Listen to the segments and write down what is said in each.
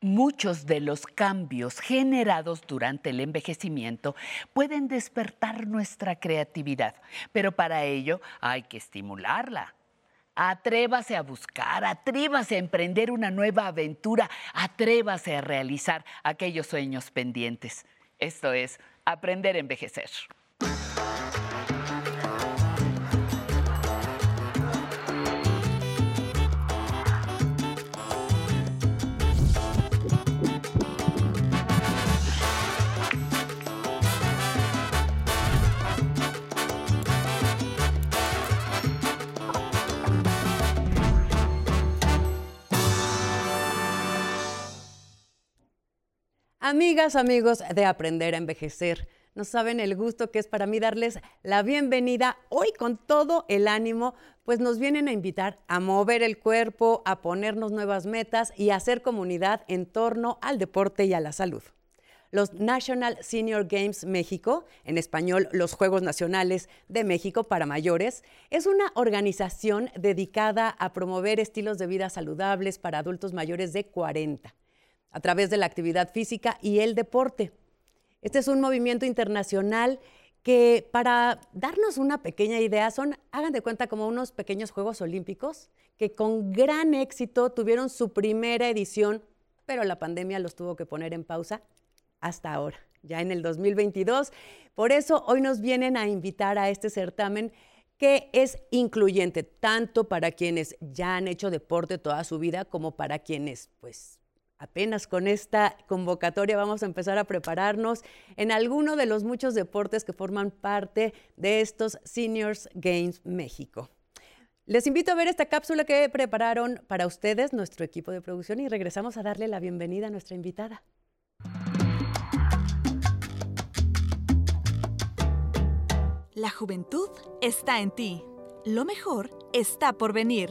Muchos de los cambios generados durante el envejecimiento pueden despertar nuestra creatividad, pero para ello hay que estimularla. Atrévase a buscar, atrévase a emprender una nueva aventura, atrévase a realizar aquellos sueños pendientes. Esto es aprender a envejecer. Amigas, amigos de Aprender a Envejecer, no saben el gusto que es para mí darles la bienvenida hoy con todo el ánimo, pues nos vienen a invitar a mover el cuerpo, a ponernos nuevas metas y a hacer comunidad en torno al deporte y a la salud. Los National Senior Games México, en español los Juegos Nacionales de México para mayores, es una organización dedicada a promover estilos de vida saludables para adultos mayores de 40 a través de la actividad física y el deporte. Este es un movimiento internacional que para darnos una pequeña idea son, hagan de cuenta, como unos pequeños Juegos Olímpicos que con gran éxito tuvieron su primera edición, pero la pandemia los tuvo que poner en pausa hasta ahora, ya en el 2022. Por eso hoy nos vienen a invitar a este certamen que es incluyente tanto para quienes ya han hecho deporte toda su vida como para quienes pues Apenas con esta convocatoria vamos a empezar a prepararnos en alguno de los muchos deportes que forman parte de estos Seniors Games México. Les invito a ver esta cápsula que prepararon para ustedes nuestro equipo de producción y regresamos a darle la bienvenida a nuestra invitada. La juventud está en ti. Lo mejor está por venir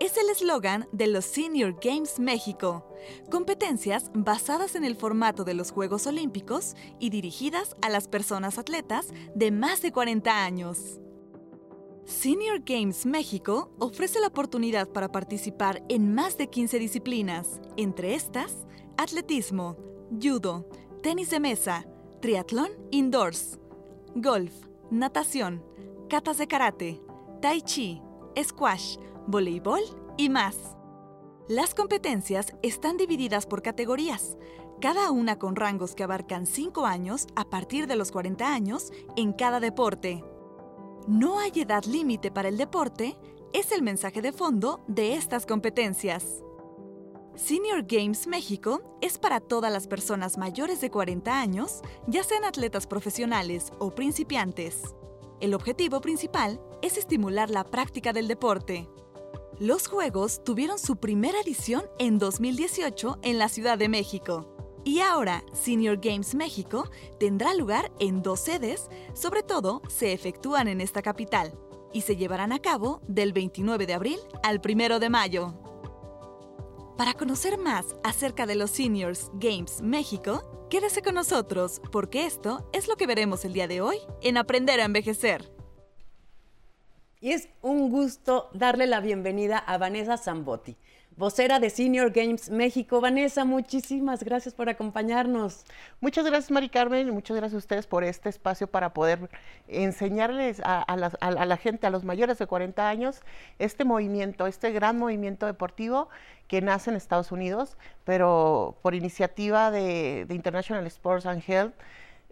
es el eslogan de los Senior Games México, competencias basadas en el formato de los Juegos Olímpicos y dirigidas a las personas atletas de más de 40 años. Senior Games México ofrece la oportunidad para participar en más de 15 disciplinas, entre estas, atletismo, judo, tenis de mesa, triatlón indoors, golf, natación, catas de karate, tai chi, squash, voleibol y más. Las competencias están divididas por categorías, cada una con rangos que abarcan 5 años a partir de los 40 años en cada deporte. No hay edad límite para el deporte, es el mensaje de fondo de estas competencias. Senior Games México es para todas las personas mayores de 40 años, ya sean atletas profesionales o principiantes. El objetivo principal es estimular la práctica del deporte. Los Juegos tuvieron su primera edición en 2018 en la Ciudad de México. Y ahora, Senior Games México tendrá lugar en dos sedes, sobre todo se efectúan en esta capital, y se llevarán a cabo del 29 de abril al 1 de mayo. Para conocer más acerca de los Seniors Games México, Quédese con nosotros, porque esto es lo que veremos el día de hoy en Aprender a Envejecer. Y es un gusto darle la bienvenida a Vanessa Zambotti, vocera de Senior Games México. Vanessa, muchísimas gracias por acompañarnos. Muchas gracias, Mari Carmen, y muchas gracias a ustedes por este espacio para poder enseñarles a, la, gente, a los mayores de 40 años, este movimiento, este gran movimiento deportivo que nace en Estados Unidos, pero por iniciativa de, International Sports and Health,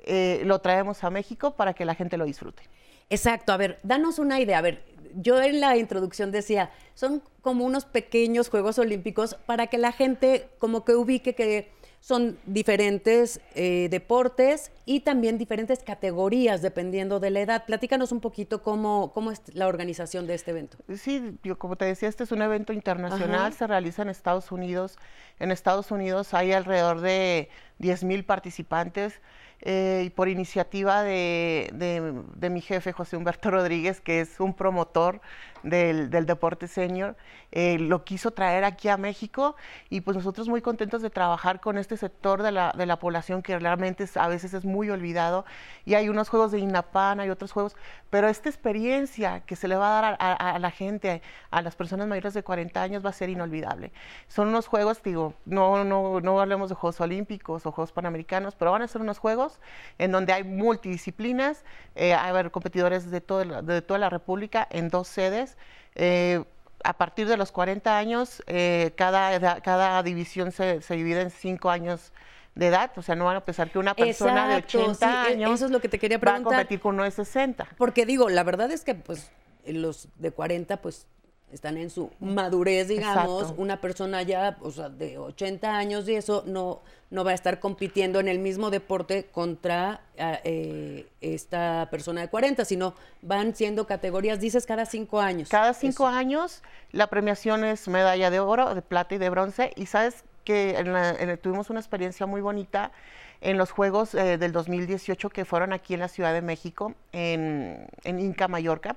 eh, lo traemos a México para que la gente lo disfrute. Exacto, a ver, danos una idea. A ver, yo en la introducción decía, son como unos pequeños Juegos Olímpicos para que la gente como que ubique que son diferentes eh, deportes y también diferentes categorías dependiendo de la edad. Platícanos un poquito cómo, cómo es la organización de este evento. Sí, yo como te decía, este es un evento internacional, se realiza en Estados Unidos. En Estados Unidos hay alrededor de 10 mil participantes. Eh, y por iniciativa de, de, mi jefe José Humberto Rodríguez, que es un promotor del, deporte senior, eh, lo quiso traer aquí a México y pues nosotros muy contentos de trabajar con este sector de la, de la población que realmente a veces es muy olvidado y hay unos juegos de INAPAN, hay otros juegos, pero esta experiencia que se le va a dar a, la gente, a las personas mayores de 40 años va a ser inolvidable. Son unos juegos, digo, no, no, no hablemos de Juegos Olímpicos o Juegos Panamericanos, pero van a ser unos juegos en donde hay multidisciplinas, eh, hay competidores de, todo, de toda la República en dos sedes. Eh, a partir de los 40 años, eh, cada, cada división se, se, divide en cinco años de edad, o sea, no van a pensar que una persona de 80 e, años eso es lo que te quería preguntar. va a competir con uno de 60. Porque digo, la verdad es que pues los de 40 pues están en su madurez, digamos, una persona ya, o sea, de 80 años y eso no, no va a estar compitiendo en el mismo deporte contra ah, eh, esta persona de 40, sino van siendo categorías, dices, cada cinco años. Cada cinco años la premiación es medalla de oro, de plata y de bronce, y sabes que tuvimos una experiencia muy bonita en los Juegos eh, del 2018 que fueron aquí en la Ciudad de México, en, en Inca, Mallorca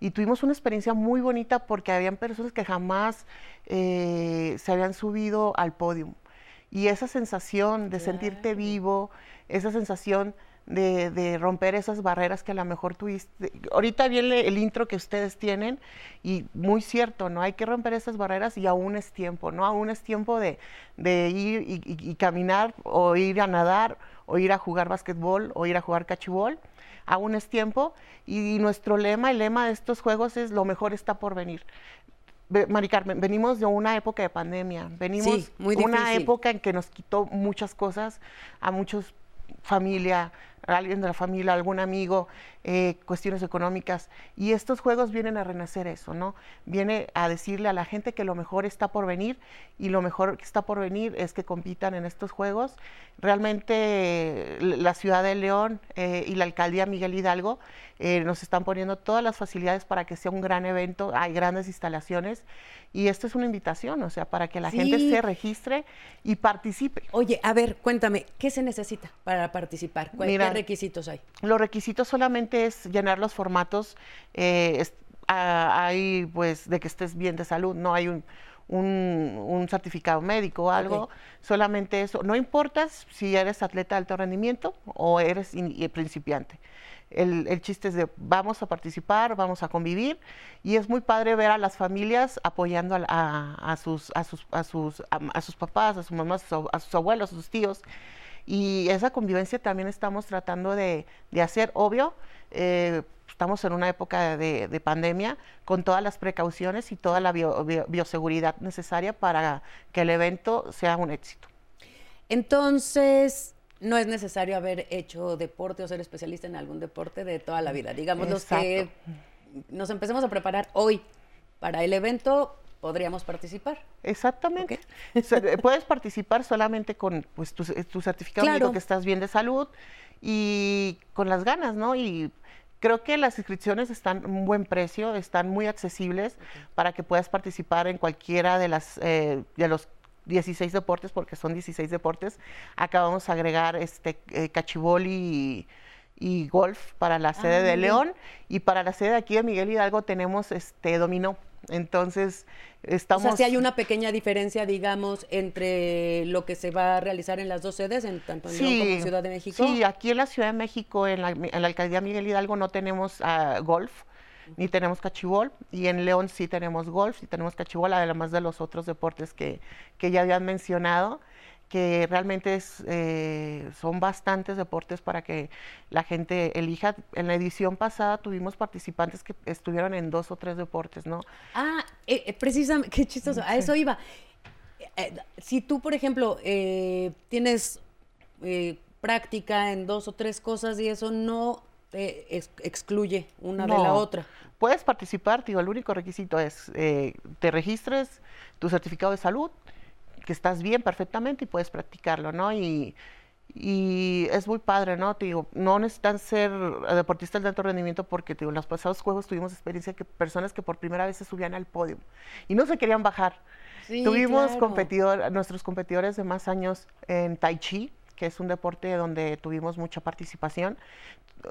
y tuvimos una experiencia muy bonita porque habían personas que jamás eh, se habían subido al podio. Y esa sensación de sentirte vivo, esa sensación de, romper esas barreras que a lo mejor tuviste. Ahorita viene el intro que ustedes tienen y muy cierto, ¿no? Hay que romper esas barreras y aún es tiempo, ¿no? Aún es tiempo de, ir y, y, caminar o ir a nadar o ir a jugar básquetbol o ir a jugar cachibol aún es tiempo y nuestro lema, el lema de estos juegos es lo mejor está por venir. Mari Carmen, venimos de una época de pandemia, venimos de una época en que nos quitó muchas cosas a muchos familia, alguien de la familia, algún amigo, eh, cuestiones económicas. Y estos juegos vienen a renacer eso, ¿no? Viene a decirle a la gente que lo mejor está por venir y lo mejor que está por venir es que compitan en estos juegos. Realmente la ciudad de León eh, y la alcaldía Miguel Hidalgo eh, nos están poniendo todas las facilidades para que sea un gran evento, hay grandes instalaciones y esto es una invitación, o sea, para que la gente se registre y participe. Oye, a ver, cuéntame, ¿qué se necesita para participar? ¿Qué requisitos hay? Los requisitos solamente es llenar los formatos, eh, hay pues de que estés bien de salud, no hay un, un, certificado médico o algo, solamente eso. No importa si eres atleta de alto rendimiento o eres principiante. El, chiste es de vamos a participar, vamos a convivir y es muy padre ver a las familias apoyando a, sus, a, sus, a, sus, a, sus papás, a sus mamás, a sus abuelos, a sus tíos. Y esa convivencia también estamos tratando de, hacer, obvio. Eh, estamos en una época de, pandemia con todas las precauciones y toda la bioseguridad necesaria para que el evento sea un éxito. Entonces, no es necesario haber hecho deporte o ser especialista en algún deporte de toda la vida. Digamos, los que nos empecemos a preparar hoy para el evento, podríamos participar. Exactamente. Eh, puedes participar solamente con pues, tu, certificado claro. que estás bien de salud y con las ganas, ¿no? Y creo que las inscripciones están a un buen precio, están muy accesibles para que puedas participar en cualquiera de las eh, de los 16 deportes, porque son 16 deportes. Acabamos de agregar este eh, cachibol y, golf para la sede ah, de León y para la sede de aquí de Miguel Hidalgo tenemos este dominó. Entonces, estamos... O sea, si hay una pequeña diferencia, digamos, entre lo que se va a realizar en las dos sedes, en tanto en León como en Ciudad de México. Sí, aquí en la Ciudad de México, en la, en la alcaldía Miguel Hidalgo, no tenemos uh, golf ni tenemos cachibol, y en León sí tenemos golf y tenemos cachibol, además de los otros deportes que, que ya habían mencionado que realmente es, eh, son bastantes deportes para que la gente elija. En la edición pasada tuvimos participantes que estuvieron en dos o tres deportes, ¿no? Ah, eh, eh, precisamente, qué chistoso, a eso iba. si tú, por ejemplo, tienes práctica en dos o tres cosas y eso no te excluye una de la otra. Puedes participar, digo, el único requisito es eh, te registres tu certificado de salud, que estás bien perfectamente y puedes practicarlo, ¿no? Y, y es muy padre, ¿no? Te digo, no necesitan ser deportistas de alto rendimiento porque, digo, en los pasados juegos tuvimos experiencia que personas que por primera vez se subían al podio y no se querían bajar. Tuvimos competidor, nuestros competidores de más años en Tai Chi, que es un deporte donde tuvimos mucha participación,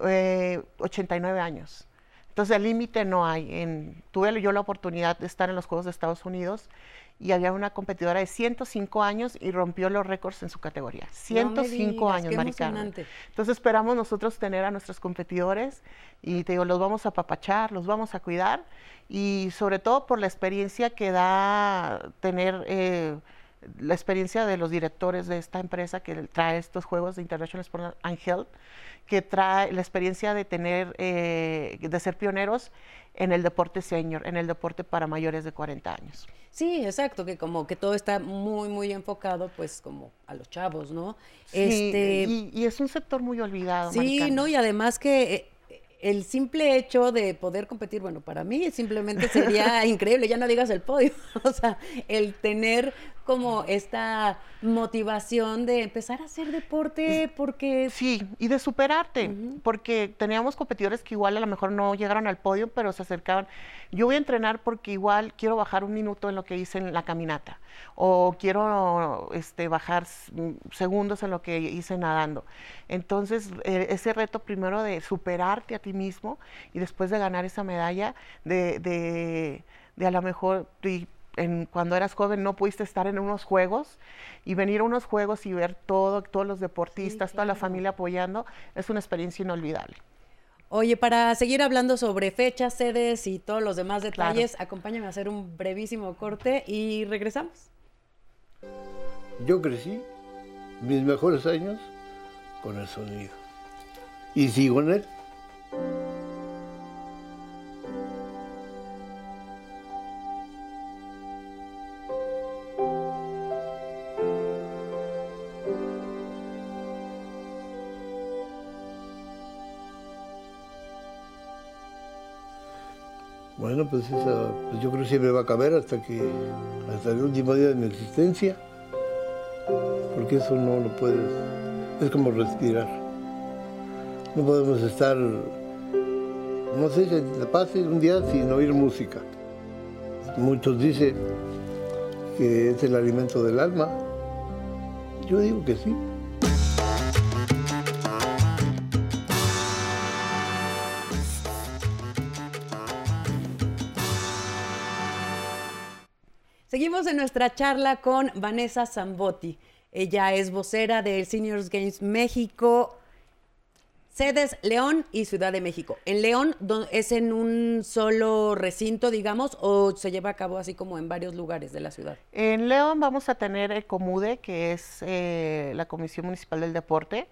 89 eh, años. Entonces el límite no hay. En, tuve yo la oportunidad de estar en los Juegos de Estados Unidos y había una competidora de 105 años y rompió los récords en su categoría. 105 años, Maricarmen. Entonces esperamos nosotros tener a nuestros competidores y te digo, los vamos a apapachar, los vamos a cuidar y sobre todo por la experiencia que da tener... Eh, la experiencia de los directores de esta empresa que trae estos juegos de International Sport and Health, que trae la experiencia de tener, eh, de ser pioneros en el deporte senior, en el deporte para mayores de 40 años. Sí, exacto, que como que todo está muy, muy enfocado, pues, como a los chavos, ¿no? Sí, este, y, es un sector muy olvidado. Sí, no, y además que eh, el simple hecho de poder competir, bueno, para mí simplemente sería increíble, ya no digas el podio, o sea, el tener como esta motivación de empezar a hacer deporte porque... Sí, y de superarte, porque teníamos competidores que igual a lo mejor no llegaron al podio, pero se acercaban. Yo voy a entrenar porque igual quiero bajar un minuto en lo que hice en la caminata, o quiero este, bajar segundos en lo que hice nadando. Entonces, e, ese reto primero de superarte a ti mismo y después de ganar esa medalla, de, de, de a lo mejor cuando eras joven no pudiste estar en unos juegos y venir a unos juegos y ver todo, todos los deportistas, toda la familia apoyando, es una experiencia inolvidable. Oye, para seguir hablando sobre fechas, sedes y todos los demás detalles, acompáñame a hacer un brevísimo corte y regresamos. Yo crecí mis mejores años con el sonido y sigo en él. Pues, pues, yo creo que siempre va a caber hasta que hasta el último día de mi existencia, porque eso no lo puedes, es como respirar. No podemos estar, no sé, si te pase un día sin oír música. Muchos dicen que es el alimento del alma. Yo digo que sí. Nuestra charla con Vanessa Zambotti. Ella es vocera del Seniors Games México, sedes León y Ciudad de México. ¿En León es en un solo recinto, digamos, o se lleva a cabo así como en varios lugares de la ciudad? En León vamos a tener el COMUDE, que es eh, la Comisión Municipal del Deporte.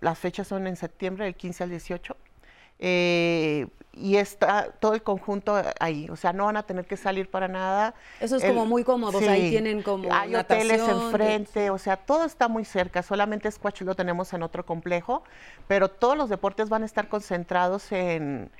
las fechas son en septiembre, del 15 al 18. Eh, y está todo el conjunto ahí, o sea, no van a tener que salir para nada. Eso es como muy cómodo, ahí tienen como Hay hoteles enfrente, o sea, todo está muy cerca, solamente Squash lo tenemos en otro complejo, pero todos los deportes van a estar concentrados en,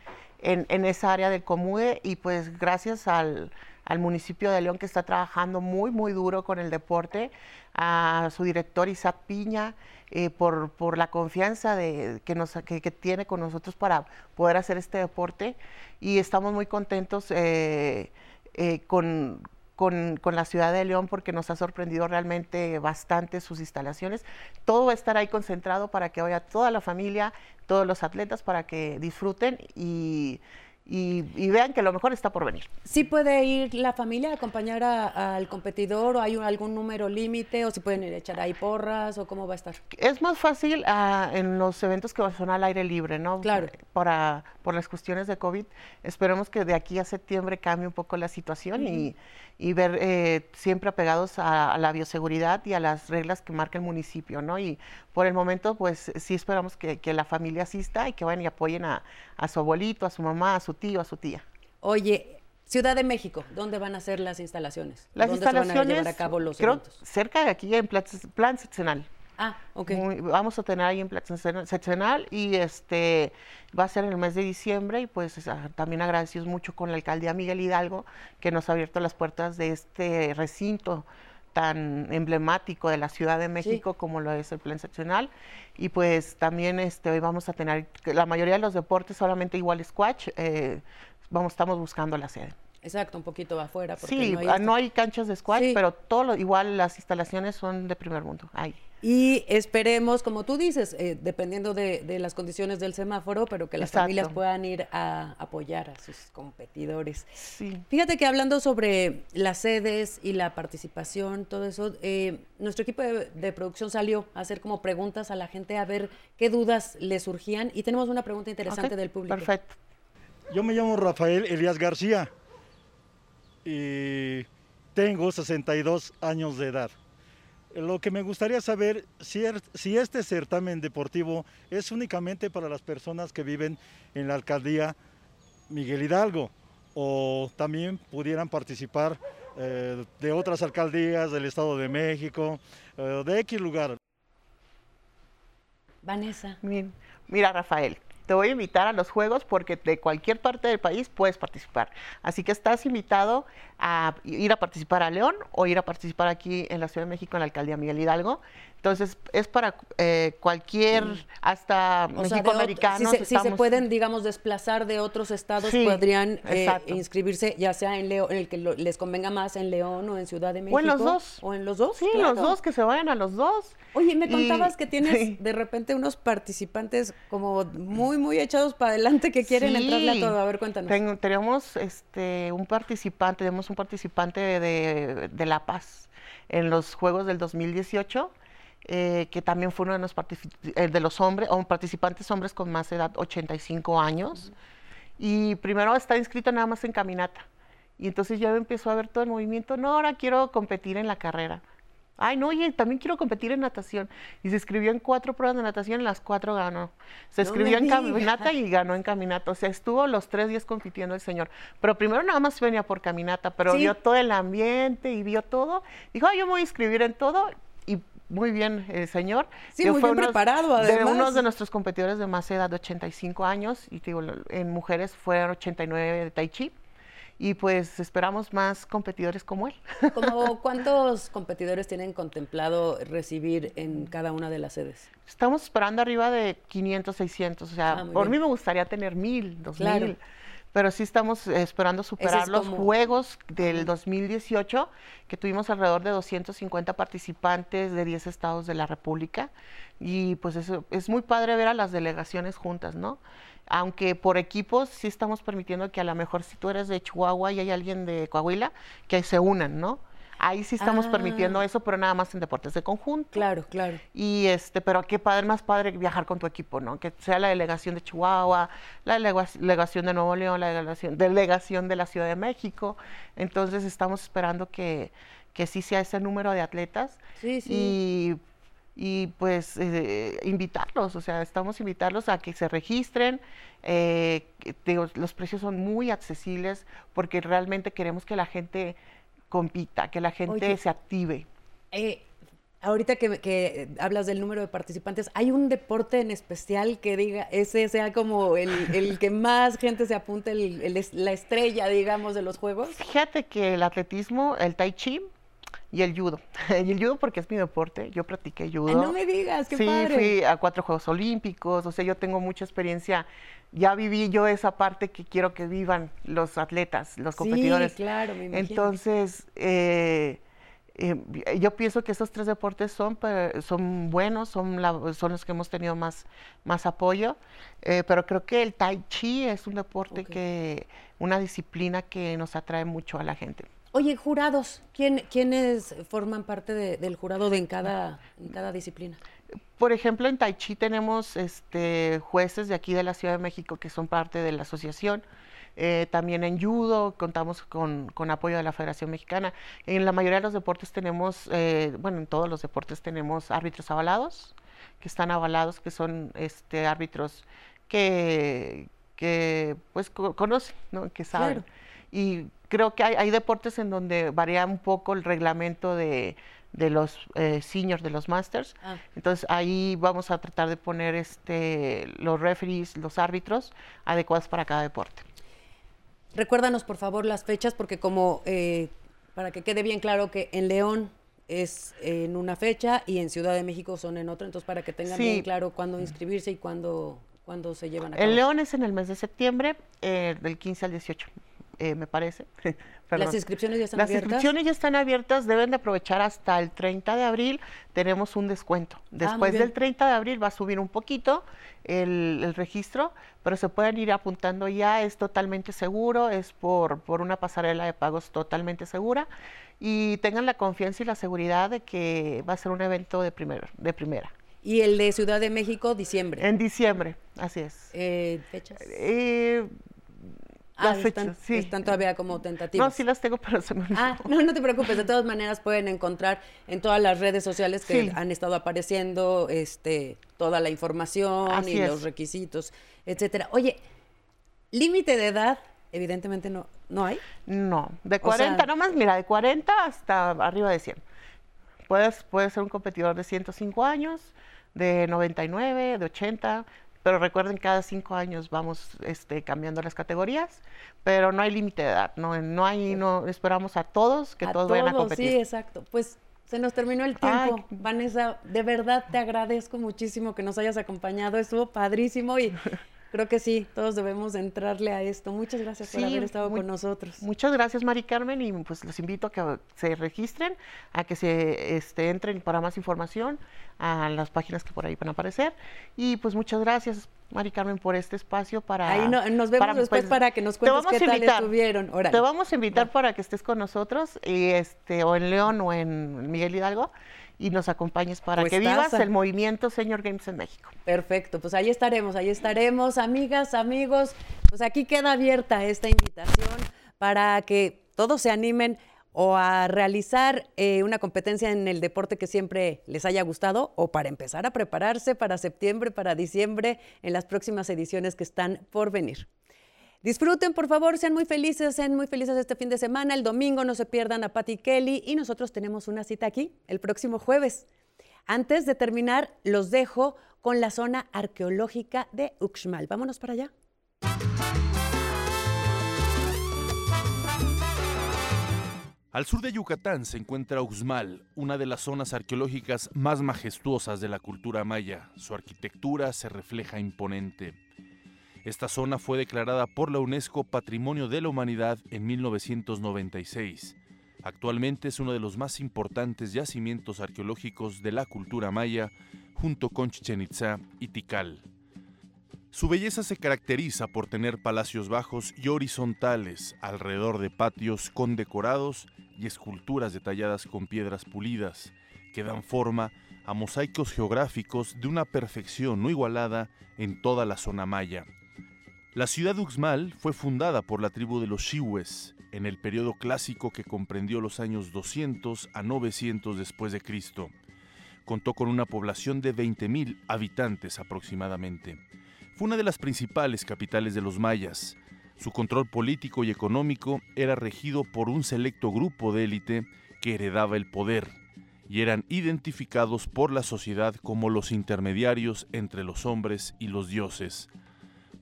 en, esa área del Comude y pues gracias al, al municipio de León que está trabajando muy, muy duro con el deporte, a su director Isaac Piña, eh, por, por, la confianza de, que, nos, que, tiene con nosotros para poder hacer este deporte y estamos muy contentos eh, eh, con, con, con, la ciudad de León porque nos ha sorprendido realmente bastante sus instalaciones. Todo va a estar ahí concentrado para que vaya toda la familia, todos los atletas para que disfruten y y, vean que lo mejor está por venir. ¿Sí puede ir la familia a acompañar al competidor o hay algún número límite o si pueden ir a echar ahí porras o cómo va a estar? Es más fácil ah, en los eventos que son al aire libre, ¿no? Claro. Para, por las cuestiones de COVID. Esperemos que de aquí a septiembre cambie un poco la situación y y ver eh, siempre apegados a, la bioseguridad y a las reglas que marca el municipio, ¿no? Y por el momento, pues sí esperamos que, la familia asista y que vayan y apoyen a, su abuelito, a su mamá, a su tío, a su tía. Oye, Ciudad de México, ¿dónde van a ser las instalaciones? Las ¿Dónde instalaciones, se van a llevar a cabo los creo, cerca de aquí en Plan, plan Seccional. Ah, ok. vamos a tener ahí en Seccional y este va a ser en el mes de diciembre y pues también agradecidos mucho con la alcaldía Miguel Hidalgo que nos ha abierto las puertas de este recinto tan emblemático de la Ciudad de México como lo es el Plan Seccional. Y pues también este hoy vamos a tener la mayoría de los deportes solamente igual squash eh, vamos estamos buscando la sede Exacto, un poquito afuera. porque Sí, no hay ah, no hay canchas de squash, Sí. pero todo lo- igual las instalaciones son de primer mundo. Hay. Y esperemos, como tú dices, eh, dependiendo de, de las condiciones del semáforo, pero que las Exacto. familias puedan ir a apoyar a sus competidores. Sí. Fíjate que hablando sobre las sedes y la participación, todo eso, eh, nuestro equipo de, de producción salió a hacer como preguntas a la gente a ver qué dudas le surgían y tenemos una pregunta interesante del público. Perfecto. Yo me llamo Rafael Elías García y tengo 62 años de edad. Lo que me gustaría saber si, er- si este certamen deportivo es únicamente para las personas que viven en la alcaldía Miguel Hidalgo o también pudieran participar eh, de otras alcaldías del Estado de México, eh, de X lugar. Vanessa. Bien. Mira, Rafael, te voy a invitar a los juegos porque de cualquier parte del país puedes participar. Así que estás invitado a ir a participar a León o ir a participar aquí en la Ciudad de México en la alcaldía Miguel Hidalgo. Entonces, es para eh, cualquier, hasta. O sea, Mexicoamericanos. si, se, si se estamos- pueden, digamos, desplazar de otros estados, Sí, podrían eh, inscribirse ya sea en León, en el que lo- les convenga más en León o en Ciudad de México. O en los dos. O en los dos. Sí, claro. los dos, que se vayan a los dos. Oye, me Y- contabas que tienes sí. de repente unos participantes como muy, muy echados para adelante que quieren entrarle a todo. A ver, cuéntanos. Ten- tenemos este, un participante, tenemos un participante de, de La Paz en los Juegos del 2018, eh, que también fue uno de los, eh, de los hombres, o participantes hombres con más edad, 85 años. Y primero está inscrito nada más en caminata. Y entonces ya empezó a ver todo el movimiento. No, ahora quiero competir en la carrera. Ay, no, oye, también quiero competir en natación. Y se escribió en cuatro pruebas de natación, las cuatro ganó. Se No escribió en caminata y ganó en caminata. O sea, estuvo los tres días compitiendo el señor. Pero primero nada más venía por caminata, pero Sí. vio todo el ambiente y vio todo. Dijo, "Ay, yo me voy a inscribir en todo. Muy bien, el señor. Sí, que muy bien unos- preparado, De además. unos de nuestros competidores de más edad, de 85 años. Y te digo, en mujeres fueron 89 de Tai Chi. Y pues esperamos más competidores como él. Como, ¿Cuántos competidores tienen contemplado recibir en cada una de las sedes? Estamos esperando arriba de 500, 600. O sea, Ah, por bien. mí me gustaría tener 1000, 2000. Claro. Pero sí estamos esperando superar los como- juegos del 2018, que tuvimos alrededor de 250 participantes de 10 estados de la República. Y pues eso es muy padre ver a las delegaciones juntas, ¿no? Aunque por equipos sí estamos permitiendo que a lo mejor si tú eres de Chihuahua y hay alguien de Coahuila, que se unan, ¿no? Ahí sí estamos Ah. permitiendo eso, pero nada más en deportes de conjunto. Claro, claro. Y este, pero qué padre, más padre viajar con tu equipo, ¿no? Que sea la delegación de Chihuahua, la delega- delegación de Nuevo León, la delegación, delegación de la Ciudad de México. Entonces estamos esperando que, que sí sea ese número de atletas. Sí, sí. Y, y, pues eh, invitarlos, o sea, estamos invitarlos a que se registren. eh, digo, los precios son muy accesibles porque realmente queremos que la gente compita, que la gente Oye. se active. Eh, ahorita que, que hablas del número de participantes, ¿hay un deporte en especial que diga, ese sea como el, el que más gente se apunte, el- el la estrella, digamos, de los juegos? Fíjate que el atletismo, el tai chi y el judo. Y el judo porque es mi deporte, yo practiqué judo. Ay, no me digas, qué sí, padre. fui a cuatro Juegos Olímpicos, o sea, yo tengo mucha experiencia. Ya viví yo esa parte que quiero que vivan los atletas, los Sí, competidores. claro, me imagino. Entonces, eh, eh, yo pienso que esos tres deportes son, son buenos, son, la- son los que hemos tenido más, más apoyo, eh, pero creo que el tai chi es un deporte que, una disciplina que nos atrae mucho a la gente. Oye, jurados, ¿quién, ¿quiénes forman parte de- del jurado de en cada, en cada disciplina? Por ejemplo, en Tai Chi tenemos este, jueces de aquí de la Ciudad de México que son parte de la asociación. Eh, también en judo contamos con, con apoyo de la Federación Mexicana. En la mayoría de los deportes tenemos, eh, bueno, en todos los deportes tenemos árbitros avalados, que están avalados, que son este, árbitros que, que pues co- conocen, ¿no? que saben. Claro. Y creo que hay, hay deportes en donde varía un poco el reglamento de, de los eh, seniors, de los masters. Ah. Entonces ahí vamos a tratar de poner este, los referees, los árbitros adecuados para cada deporte. Recuérdanos, por favor, las fechas, porque como, eh, para que quede bien claro que en León es en una fecha y en Ciudad de México son en otra, entonces para que tengan Sí. bien claro cuándo inscribirse y cuándo, cuándo se llevan a cabo. El León es en el mes de septiembre, eh, del 15 al 18. Eh, me parece. Las inscripciones ya están Las abiertas. inscripciones ya están abiertas, deben de aprovechar hasta el 30 de abril, tenemos un descuento. Ah, Después del 30 de abril va a subir un poquito el, el registro, pero se pueden ir apuntando ya, es totalmente seguro, es por, por una pasarela de pagos totalmente segura y tengan la confianza y la seguridad de que va a ser un evento de, primer, de primera. Y el de Ciudad de México, diciembre. En diciembre, así es. Eh, ¿Fechas? Eh, Ah, las están, sí. están todavía como tentativas. No, sí las tengo, pero se me olvidó. Ah, no, no te preocupes. De todas maneras pueden encontrar en todas las redes sociales que Sí. han estado apareciendo este, toda la información Así y es. los requisitos, etcétera. Oye, límite de edad, evidentemente no, no hay. No, de O 40 sea- nomás, mira, de 40 hasta arriba de 100. Puedes, puedes ser un competidor de 105 años, de 99, de 80, pero recuerden, cada cinco años vamos este, cambiando las categorías, pero no hay límite de edad, no, no hay, no esperamos a todos que a todos, vayan a competir. Sí, exacto. Pues se nos terminó el Ay, tiempo. Vanessa, de verdad te agradezco muchísimo que nos hayas acompañado. Estuvo padrísimo y creo que sí, todos debemos entrarle a esto. Muchas gracias por haber estado muy- con nosotros. Muchas gracias, Mari Carmen, y pues los invito a que se registren, a que se este, entren para más información a las páginas que por ahí van a aparecer. Y pues muchas gracias, Mari Carmen, por este espacio para... Ahí no- nos vemos después para que nos te cuentes qué tal invitar. estuvieron. Órale. Te vamos a invitar para que estés con nosotros, y este, o en León o en Miguel Hidalgo, y nos acompañes para Pues que vivas taza. el movimiento Senior Games en México. Perfecto, pues ahí estaremos, ahí estaremos, amigas, amigos. Pues aquí queda abierta esta invitación para que todos se animen o a realizar eh, una competencia en el deporte que siempre les haya gustado o para empezar a prepararse para septiembre, para diciembre, en las próximas ediciones que están por venir. Disfruten, por favor, sean muy felices, sean muy felices este fin de semana. El domingo no se pierdan a Patty Kelly y nosotros tenemos una cita aquí el próximo jueves. Antes de terminar, los dejo con la zona arqueológica de Uxmal. Vámonos para allá. Al sur de Yucatán se encuentra Uxmal, una de las zonas arqueológicas más majestuosas de la cultura maya. Su arquitectura se refleja imponente. Esta zona fue declarada por la UNESCO Patrimonio de la Humanidad en 1996. Actualmente es uno de los más importantes yacimientos arqueológicos de la cultura maya, junto con Chichen Itza y Tikal. Su belleza se caracteriza por tener palacios bajos y horizontales alrededor de patios condecorados y esculturas detalladas con piedras pulidas, que dan forma a mosaicos geográficos de una perfección no igualada en toda la zona maya. La ciudad de Uxmal fue fundada por la tribu de los Xihues en el periodo clásico que comprendió los años 200 a 900 después de Cristo. Contó con una población de 20.000 habitantes aproximadamente. Fue una de las principales capitales de los mayas. Su control político y económico era regido por un selecto grupo de élite que heredaba el poder y eran identificados por la sociedad como los intermediarios entre los hombres y los dioses.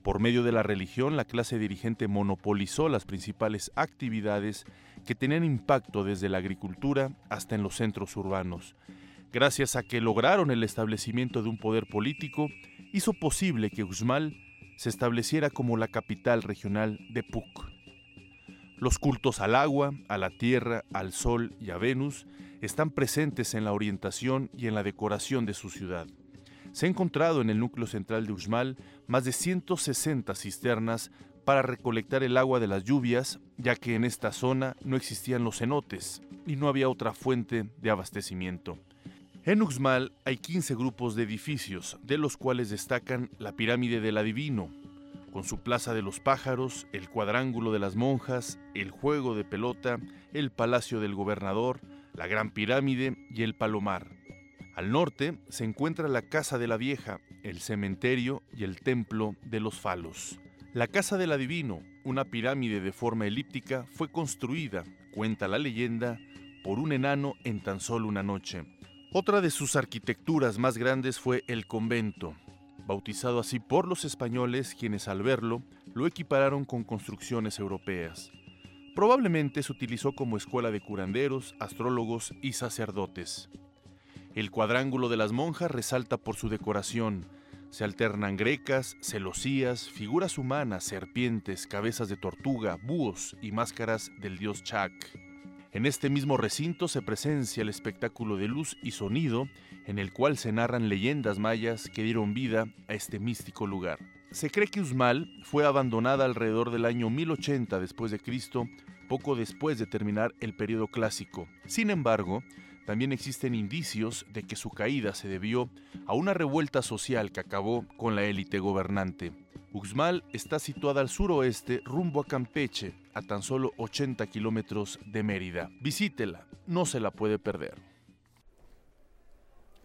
Por medio de la religión, la clase dirigente monopolizó las principales actividades que tenían impacto desde la agricultura hasta en los centros urbanos. Gracias a que lograron el establecimiento de un poder político, hizo posible que Uxmal se estableciera como la capital regional de Puc. Los cultos al agua, a la tierra, al sol y a Venus están presentes en la orientación y en la decoración de su ciudad. Se ha encontrado en el núcleo central de Uxmal más de 160 cisternas para recolectar el agua de las lluvias, ya que en esta zona no existían los cenotes y no había otra fuente de abastecimiento. En Uxmal hay 15 grupos de edificios, de los cuales destacan la pirámide del adivino, con su plaza de los pájaros, el cuadrángulo de las monjas, el juego de pelota, el palacio del gobernador, la gran pirámide y el palomar. Al norte se encuentra la Casa de la Vieja, el cementerio y el templo de los falos. La Casa del Adivino, una pirámide de forma elíptica, fue construida, cuenta la leyenda, por un enano en tan solo una noche. Otra de sus arquitecturas más grandes fue el convento, bautizado así por los españoles quienes al verlo lo equipararon con construcciones europeas. Probablemente se utilizó como escuela de curanderos, astrólogos y sacerdotes. El cuadrángulo de las monjas resalta por su decoración. Se alternan grecas, celosías, figuras humanas, serpientes, cabezas de tortuga, búhos y máscaras del dios Chak. En este mismo recinto se presencia el espectáculo de luz y sonido, en el cual se narran leyendas mayas que dieron vida a este místico lugar. Se cree que Uzmal fue abandonada alrededor del año 1080 después de Cristo, poco después de terminar el periodo clásico. Sin embargo, también existen indicios de que su caída se debió a una revuelta social que acabó con la élite gobernante. Uxmal está situada al suroeste rumbo a Campeche, a tan solo 80 kilómetros de Mérida. Visítela, no se la puede perder.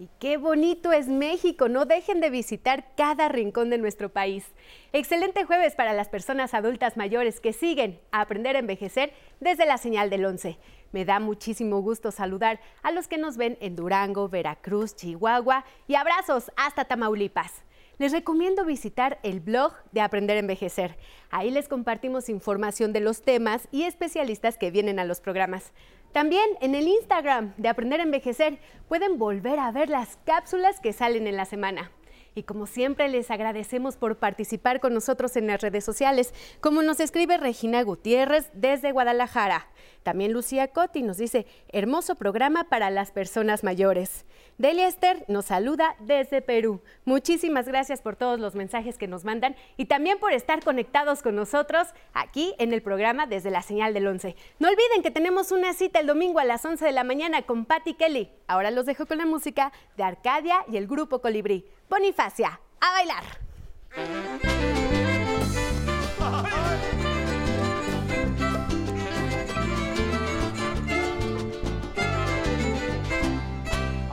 Y qué bonito es México, no dejen de visitar cada rincón de nuestro país. Excelente jueves para las personas adultas mayores que siguen a aprender a envejecer desde la señal del 11. Me da muchísimo gusto saludar a los que nos ven en Durango, Veracruz, Chihuahua y abrazos hasta Tamaulipas. Les recomiendo visitar el blog de Aprender a Envejecer. Ahí les compartimos información de los temas y especialistas que vienen a los programas. También en el Instagram de Aprender a Envejecer pueden volver a ver las cápsulas que salen en la semana. Y como siempre les agradecemos por participar con nosotros en las redes sociales, como nos escribe Regina Gutiérrez desde Guadalajara. También Lucía Cotti nos dice, hermoso programa para las personas mayores. Delia Esther nos saluda desde Perú. Muchísimas gracias por todos los mensajes que nos mandan y también por estar conectados con nosotros aquí en el programa desde la señal del 11. No olviden que tenemos una cita el domingo a las 11 de la mañana con Patti Kelly. Ahora los dejo con la música de Arcadia y el grupo Colibrí. Bonifacia, a bailar.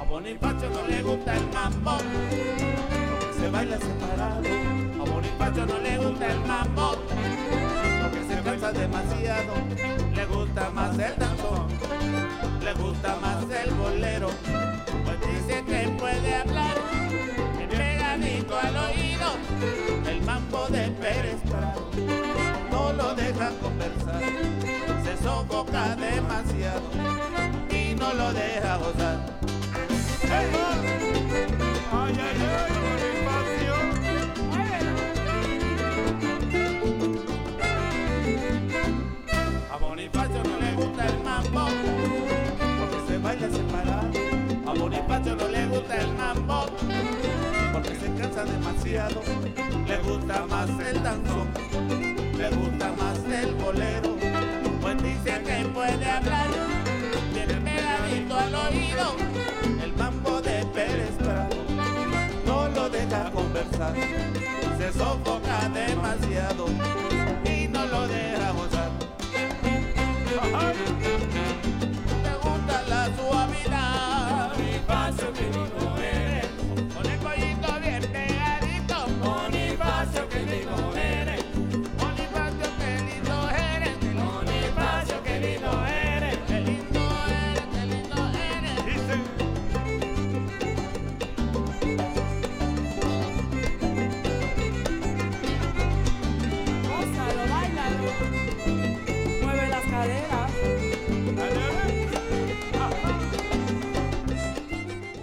Bonifacio no le gusta el mambo, porque se baila separado. A Bonifacio no le gusta el mambo, porque se cansa demasiado. Le gusta más el danzón, le gusta más el bolero, pues dice que puede hablar Pérez Prado no lo deja conversar, se sofoca demasiado y no lo deja gozar. Ay, ay, ay, Bonifacio. A Bonifacio no le gusta el mambo, porque se baila separado. A Bonifacio no le gusta el mambo, porque se cansa demasiado. Le gusta más el danzón, le gusta más el bolero, pues dice que puede hablar, tiene pegadito al oído. Mambo de Pérez Prado no lo deja conversar, se sofoca